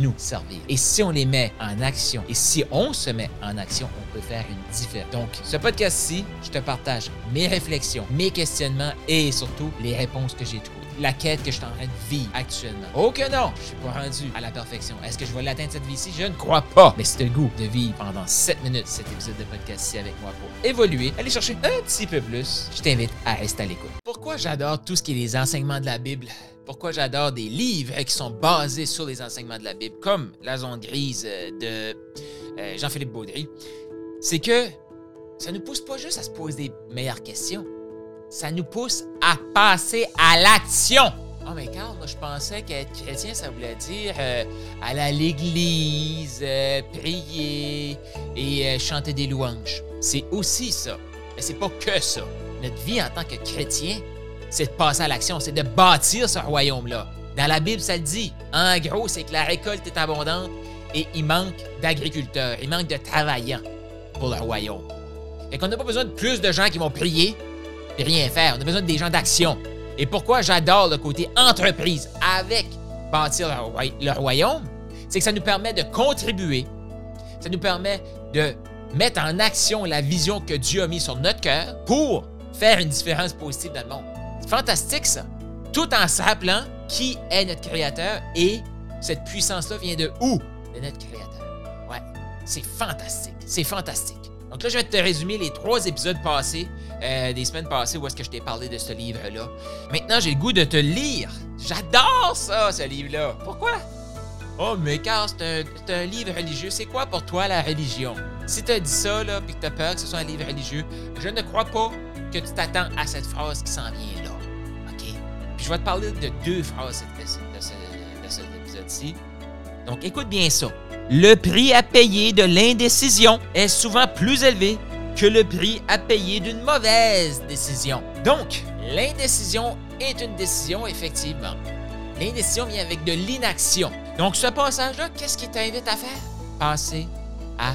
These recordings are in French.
nous servir. Et si on les met en action, et si on se met en action, on peut faire une différence. Donc, ce podcast-ci, je te partage mes réflexions, mes questionnements et surtout les réponses que j'ai trouvées. La quête que je suis en train de vivre actuellement. Oh que non, je suis pas rendu à la perfection. Est-ce que je vais l'atteindre cette vie-ci? Je ne crois pas. Mais c'est le goût de vivre pendant 7 minutes cet épisode de podcast-ci avec moi pour évoluer, aller chercher un petit peu plus. Je t'invite à rester à l'écoute. Pourquoi j'adore tout ce qui est les enseignements de la Bible? pourquoi j'adore des livres qui sont basés sur les enseignements de la Bible, comme La zone grise euh, de euh, Jean-Philippe Baudry, c'est que ça ne nous pousse pas juste à se poser des meilleures questions, ça nous pousse à passer à l'action. Oh mais Carl, moi je pensais qu'être chrétien, ça voulait dire euh, aller à l'église, prier et chanter des louanges. C'est aussi ça. Mais c'est pas que ça. Notre vie en tant que chrétien, c'est de passer à l'action, c'est de bâtir ce royaume-là. Dans la Bible, ça le dit. En gros, c'est que la récolte est abondante et il manque d'agriculteurs, il manque de travaillants pour le royaume. Et qu'on n'a pas besoin de plus de gens qui vont prier rien faire. On a besoin des gens d'action. Et pourquoi j'adore le côté entreprise avec bâtir le royaume, c'est que ça nous permet de contribuer, ça nous permet de mettre en action la vision que Dieu a mise sur notre cœur pour faire une différence positive dans le monde fantastique, ça. Tout en s'appelant qui est notre créateur et cette puissance-là vient de où? De notre créateur. Ouais, c'est fantastique. C'est fantastique. Donc là, je vais te résumer les trois épisodes passés, euh, des semaines passées, où est-ce que je t'ai parlé de ce livre-là. Maintenant, j'ai le goût de te lire. J'adore ça, ce livre-là. Pourquoi? Oh, mais car c'est un, livre religieux. C'est quoi pour toi la religion? Si tu as dit ça, là, puis que tu as peur que ce soit un livre religieux, je ne crois pas que tu t'attends à cette phrase qui s'en vient là je vais te parler de deux phrases de, cet épisode-ci. Donc, écoute bien ça. Le prix à payer de l'indécision est souvent plus élevé que le prix à payer d'une mauvaise décision. Donc, l'indécision est une décision, effectivement. L'indécision vient avec de l'inaction. Donc, ce passage-là, qu'est-ce qui t'invite à faire? Passer à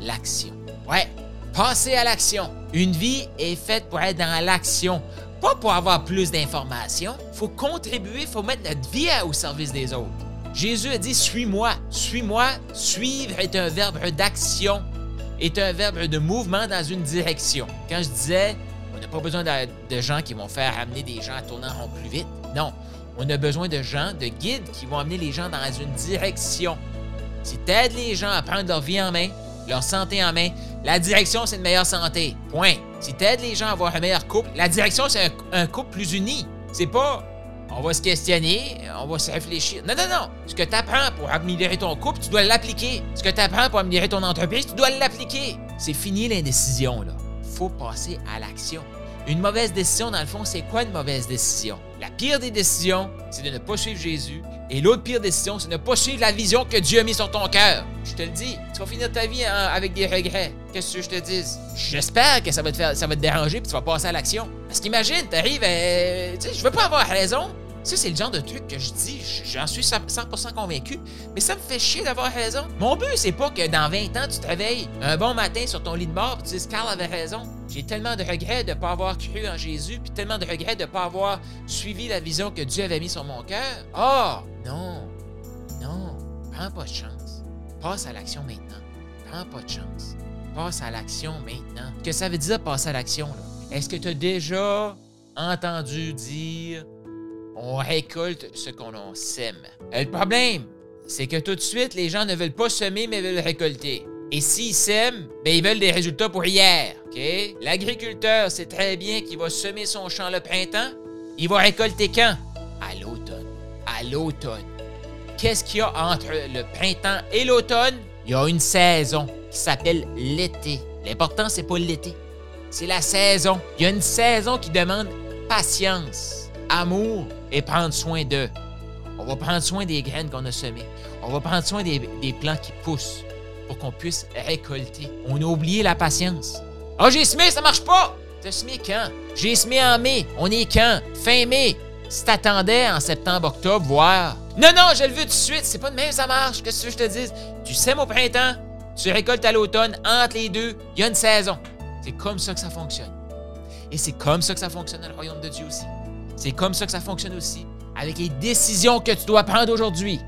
l'action. Ouais, passer à l'action. Une vie est faite pour être dans l'action, pas pour avoir plus d'informations. Faut contribuer, faut mettre notre vie au service des autres. Jésus a dit Suis-moi. Suis-moi. Suivre est un verbe d'action, est un verbe de mouvement dans une direction. Quand je disais On n'a pas besoin de, gens qui vont faire amener des gens à tourner en rond plus vite. Non. On a besoin de gens, de guides qui vont amener les gens dans une direction. Si tu aides les gens à prendre leur vie en main, leur santé en main, la direction, c'est une meilleure santé. Point. Si tu aides les gens à avoir un meilleur couple, la direction, c'est un, couple plus uni. C'est pas on va se questionner, on va se réfléchir. Non, non, non. Ce que tu apprends pour améliorer ton couple, tu dois l'appliquer. Ce que tu apprends pour améliorer ton entreprise, tu dois l'appliquer. C'est fini l'indécision, là. Faut passer à l'action. Une mauvaise décision, dans le fond, c'est quoi une mauvaise décision? La pire des décisions, c'est de ne pas suivre Jésus. Et l'autre pire décision, c'est de ne pas suivre la vision que Dieu a mise sur ton cœur. Je te le dis, tu vas finir ta vie hein, avec des regrets. Qu'est-ce que je te dis? J'espère que ça va te faire, ça va te déranger puis tu vas passer à l'action. Parce qu'imagine, t'arrives, euh, tu sais, je veux pas avoir raison. Ça, c'est le genre de truc que je dis, j'en suis 100% convaincu, mais ça me fait chier d'avoir raison. Mon but, c'est pas que dans 20 ans, tu te réveilles un bon matin sur ton lit de mort et tu dises Carl avait raison. J'ai tellement de regrets de ne pas avoir cru en Jésus, puis tellement de regrets de ne pas avoir suivi la vision que Dieu avait mise sur mon cœur. Oh, non, non, prends pas de chance. Passe à l'action maintenant. Prends pas de chance. Passe à l'action maintenant. Que ça veut dire passer à l'action, là? Est-ce que tu as déjà entendu dire on récolte ce qu'on sème. Euh, le problème, c'est que tout de suite, les gens ne veulent pas semer, mais veulent récolter. Et s'ils sèment, ben, ils veulent des résultats pour hier. L'agriculteur sait très bien qu'il va semer son champ le printemps. Il va récolter quand? À l'automne. À l'automne. Qu'est-ce qu'il y a entre le printemps et l'automne? Il y a une saison qui s'appelle l'été. L'important, c'est pas l'été. C'est la saison. Il y a une saison qui demande patience, amour et prendre soin d'eux. On va prendre soin des graines qu'on a semées. On va prendre soin des, des plants qui poussent pour qu'on puisse récolter. On a oublié la patience. Ah, j'ai semé, ça marche pas! T'as semé quand? J'ai semé en mai. On est quand? Fin mai. Si t'attendais en septembre, octobre, voir. Non, non, je le veux tout de suite. C'est pas de même, ça marche. Qu'est-ce que je te dise? Tu sèmes au printemps, tu récoltes à l'automne. Entre les deux, il y a une saison. C'est comme ça que ça fonctionne. Et c'est comme ça que ça fonctionne dans le royaume de Dieu aussi. C'est comme ça que ça fonctionne aussi avec les décisions que tu dois prendre aujourd'hui.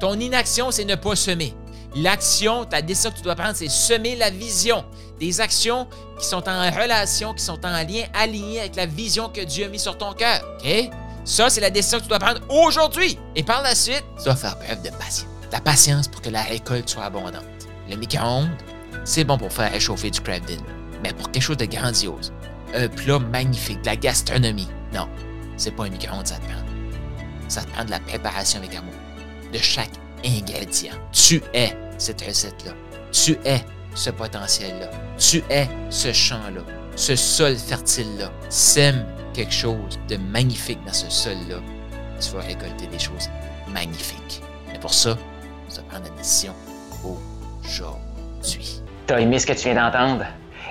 Ton inaction, c'est ne pas semer. L'action, ta décision que tu dois prendre, c'est semer la vision. Des actions qui sont en relation, qui sont en lien, alignées avec la vision que Dieu a mis sur ton cœur. OK? Ça, c'est la décision que tu dois prendre aujourd'hui. Et par la suite, tu dois faire preuve de patience. La patience pour que la récolte soit abondante. Le micro-ondes, c'est bon pour faire réchauffer du crab Mais pour quelque chose de grandiose, un plat magnifique, de la gastronomie, non, c'est pas un micro-ondes, ça te prend. Ça te prend de la préparation avec amour, de chaque ingrédient. Tu es cette recette-là. Tu es ce potentiel-là. Tu es ce champ-là, ce sol fertile-là. Sème quelque chose de magnifique dans ce sol-là. Tu vas récolter des choses magnifiques. Mais pour ça, tu vas prendre la décision aujourd'hui. T'as aimé ce que tu viens d'entendre?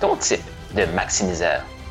ton type de maximiseur.